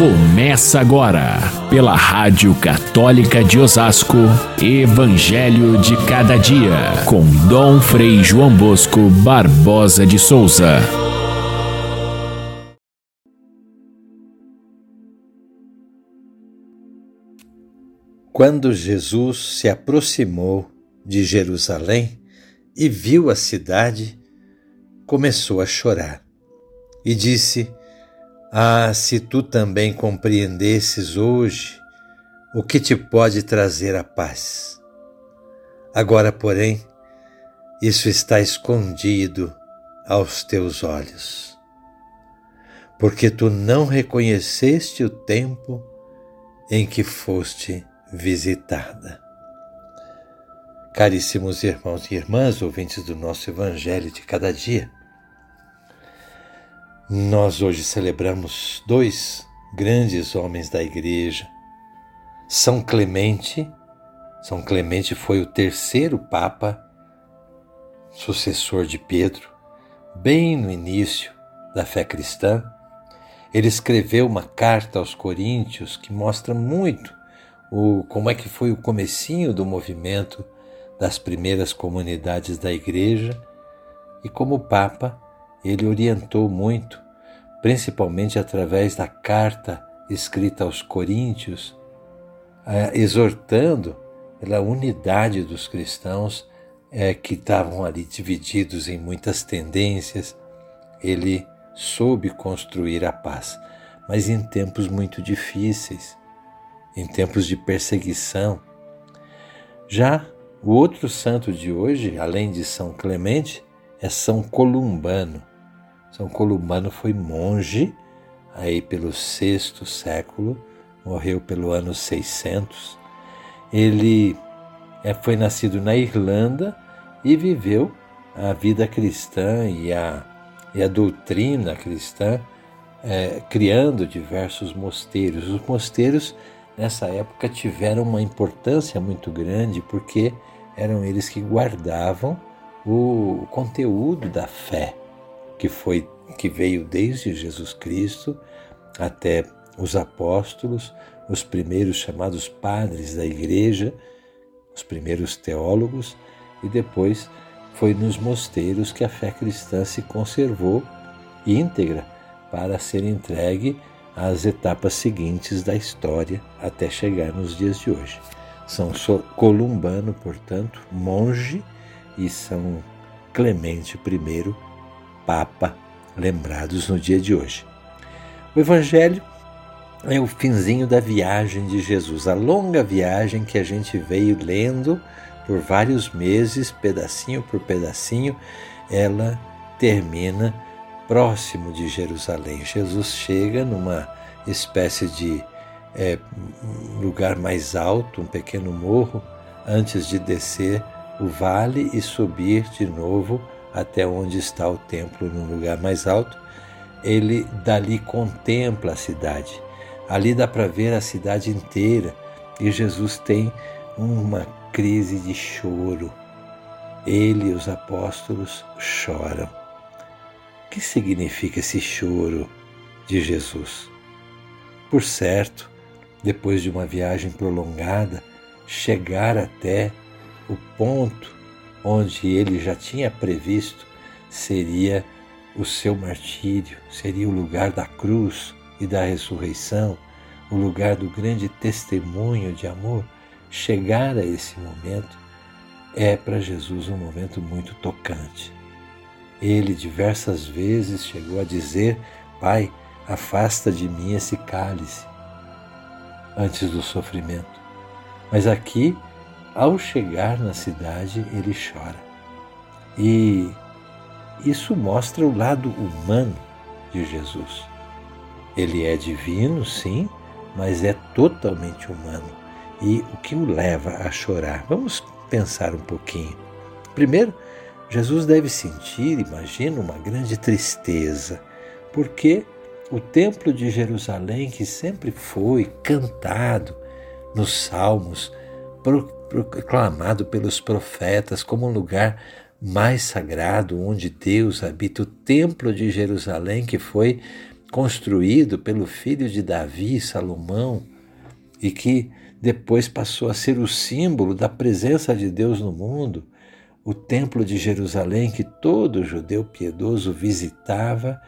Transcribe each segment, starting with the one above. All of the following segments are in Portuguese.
Começa agora, pela Rádio Católica de Osasco, Evangelho de Cada Dia, com Dom Frei João Bosco Barbosa de Souza. Quando Jesus se aproximou de Jerusalém e viu a cidade, começou a chorar e disse: ah, se tu também compreendesses hoje o que te pode trazer a paz. Agora, porém, isso está escondido aos teus olhos, porque tu não reconheceste o tempo em que foste visitada. Caríssimos irmãos e irmãs, ouvintes do nosso Evangelho de cada dia, nós hoje celebramos dois grandes homens da Igreja. São Clemente, São Clemente foi o terceiro Papa, sucessor de Pedro, bem no início da fé cristã. Ele escreveu uma carta aos Coríntios que mostra muito o, como é que foi o comecinho do movimento das primeiras comunidades da Igreja e como Papa ele orientou muito, principalmente através da carta escrita aos Coríntios, eh, exortando pela unidade dos cristãos eh, que estavam ali divididos em muitas tendências. Ele soube construir a paz, mas em tempos muito difíceis, em tempos de perseguição. Já o outro santo de hoje, além de São Clemente, é São Columbano. São Columbano foi monge aí pelo sexto século, morreu pelo ano 600. Ele é, foi nascido na Irlanda e viveu a vida cristã e a, e a doutrina cristã, é, criando diversos mosteiros. Os mosteiros, nessa época, tiveram uma importância muito grande porque eram eles que guardavam o conteúdo da fé que foi que veio desde Jesus Cristo até os apóstolos, os primeiros chamados padres da igreja, os primeiros teólogos e depois foi nos mosteiros que a fé cristã se conservou íntegra para ser entregue às etapas seguintes da história até chegar nos dias de hoje. São Columbano, portanto, monge, e São Clemente I, Papa, lembrados no dia de hoje. O Evangelho é o finzinho da viagem de Jesus, a longa viagem que a gente veio lendo por vários meses, pedacinho por pedacinho, ela termina próximo de Jerusalém. Jesus chega numa espécie de é, lugar mais alto, um pequeno morro, antes de descer o vale e subir de novo até onde está o templo no lugar mais alto, ele dali contempla a cidade. Ali dá para ver a cidade inteira e Jesus tem uma crise de choro. Ele e os apóstolos choram. O que significa esse choro de Jesus? Por certo, depois de uma viagem prolongada, chegar até o ponto onde ele já tinha previsto seria o seu martírio, seria o lugar da cruz e da ressurreição, o lugar do grande testemunho de amor. Chegar a esse momento é para Jesus um momento muito tocante. Ele diversas vezes chegou a dizer: Pai, afasta de mim esse cálice, antes do sofrimento. Mas aqui ao chegar na cidade, ele chora. E isso mostra o lado humano de Jesus. Ele é divino, sim, mas é totalmente humano. E o que o leva a chorar? Vamos pensar um pouquinho. Primeiro, Jesus deve sentir, imagino, uma grande tristeza, porque o Templo de Jerusalém, que sempre foi cantado nos Salmos, proclamado pelos profetas como um lugar mais sagrado onde Deus habita, o Templo de Jerusalém, que foi construído pelo filho de Davi, Salomão, e que depois passou a ser o símbolo da presença de Deus no mundo, o Templo de Jerusalém que todo judeu piedoso visitava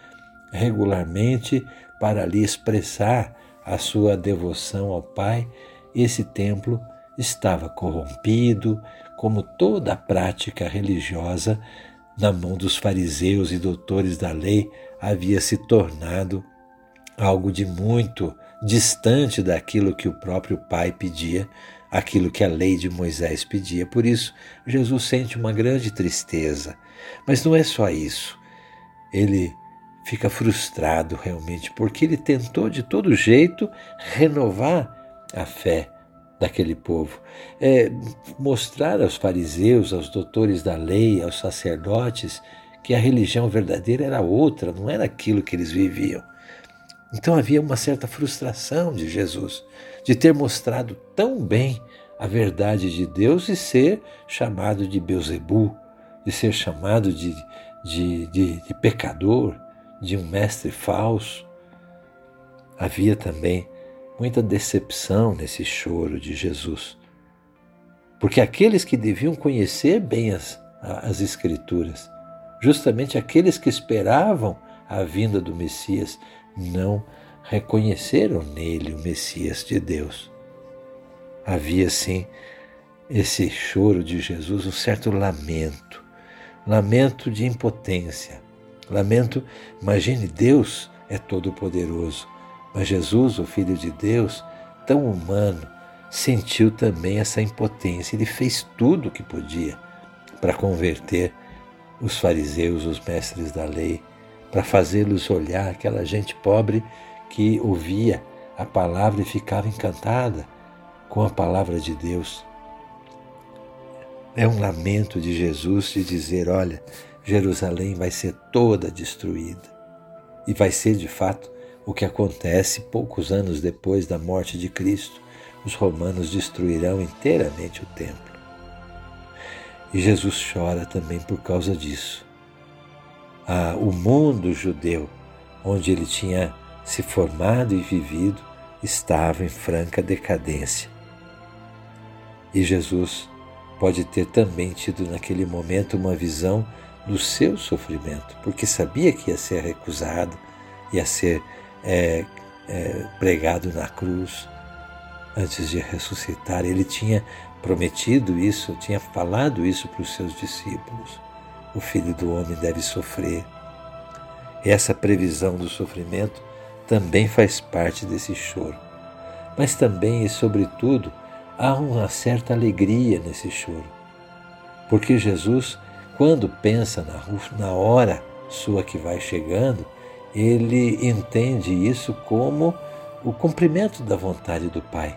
regularmente para ali expressar a sua devoção ao Pai, esse templo estava corrompido, como toda a prática religiosa na mão dos fariseus e doutores da lei havia se tornado algo de muito distante daquilo que o próprio Pai pedia, aquilo que a lei de Moisés pedia. Por isso, Jesus sente uma grande tristeza. Mas não é só isso. Ele fica frustrado realmente, porque ele tentou de todo jeito renovar a fé daquele povo, é, mostrar aos fariseus, aos doutores da lei, aos sacerdotes, que a religião verdadeira era outra, não era aquilo que eles viviam. Então havia uma certa frustração de Jesus de ter mostrado tão bem a verdade de Deus e ser chamado de Beuzebu, de ser chamado de, de, de, de pecador, de um mestre falso. Havia também muita decepção nesse choro de Jesus, porque aqueles que deviam conhecer bem as, as Escrituras, justamente aqueles que esperavam a vinda do Messias, não reconheceram nele o Messias de Deus. Havia, sim, esse choro de Jesus, um certo lamento, lamento de impotência, lamento, imagine, Deus é todo-poderoso, mas Jesus, o Filho de Deus, tão humano, sentiu também essa impotência. Ele fez tudo o que podia para converter os fariseus, os mestres da lei, para fazê-los olhar aquela gente pobre que ouvia a palavra e ficava encantada com a palavra de Deus. É um lamento de Jesus de dizer: olha, Jerusalém vai ser toda destruída. E vai ser de fato o que acontece poucos anos depois da morte de Cristo. Os romanos destruirão inteiramente o templo. E Jesus chora também por causa disso. Ah, o mundo judeu, onde ele tinha se formado e vivido, estava em franca decadência. E Jesus pode ter também tido naquele momento uma visão do seu sofrimento, porque sabia que ia ser recusado, ia ser é, é, pregado na cruz antes de ressuscitar. Ele tinha prometido isso, tinha falado isso para os seus discípulos. O filho do homem deve sofrer. Essa previsão do sofrimento também faz parte desse choro. Mas também e sobretudo há uma certa alegria nesse choro. Porque Jesus, quando pensa na, na hora sua que vai chegando, ele entende isso como o cumprimento da vontade do Pai.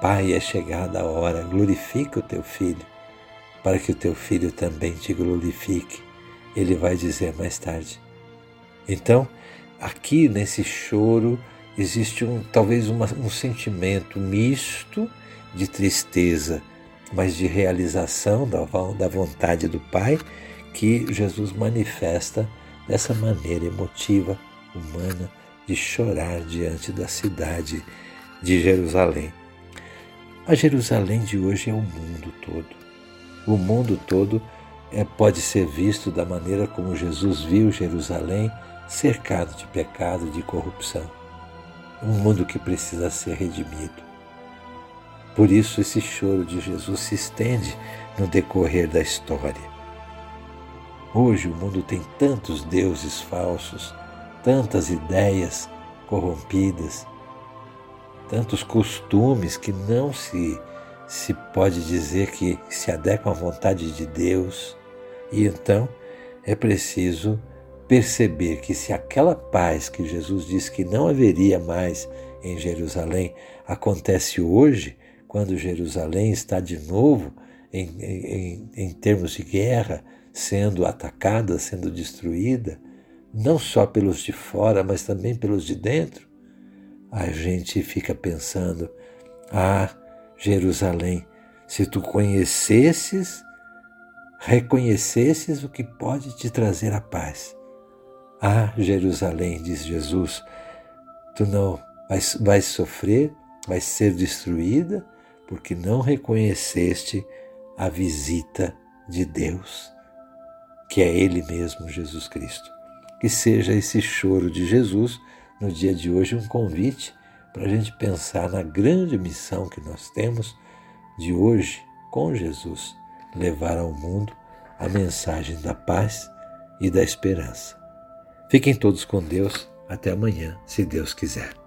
Pai, é chegada a hora, glorifica o teu filho, para que o teu filho também te glorifique. Ele vai dizer mais tarde. Então, aqui nesse choro existe um, talvez uma, um sentimento misto de tristeza, mas de realização da, da vontade do Pai que Jesus manifesta dessa maneira emotiva, humana, de chorar diante da cidade de Jerusalém. A Jerusalém de hoje é o mundo todo. O mundo todo é, pode ser visto da maneira como Jesus viu Jerusalém cercado de pecado, de corrupção. Um mundo que precisa ser redimido. Por isso, esse choro de Jesus se estende no decorrer da história. Hoje o mundo tem tantos deuses falsos, tantas ideias corrompidas, tantos costumes que não se, se pode dizer que se adequam à vontade de Deus. E então é preciso perceber que se aquela paz que Jesus disse que não haveria mais em Jerusalém acontece hoje, quando Jerusalém está de novo em, em, em termos de guerra, sendo atacada, sendo destruída, não só pelos de fora, mas também pelos de dentro, a gente fica pensando: ah, Jerusalém, se tu conhecesses, reconhecesses o que pode te trazer a paz, Ah, Jerusalém, diz Jesus, tu não vais, vais sofrer, vais ser destruída, porque não reconheceste a visita de Deus, que é Ele mesmo, Jesus Cristo. Que seja esse choro de Jesus no dia de hoje um convite para a gente pensar na grande missão que nós temos de hoje, com Jesus, levar ao mundo a mensagem da paz e da esperança. Fiquem todos com Deus. Até amanhã, se Deus quiser.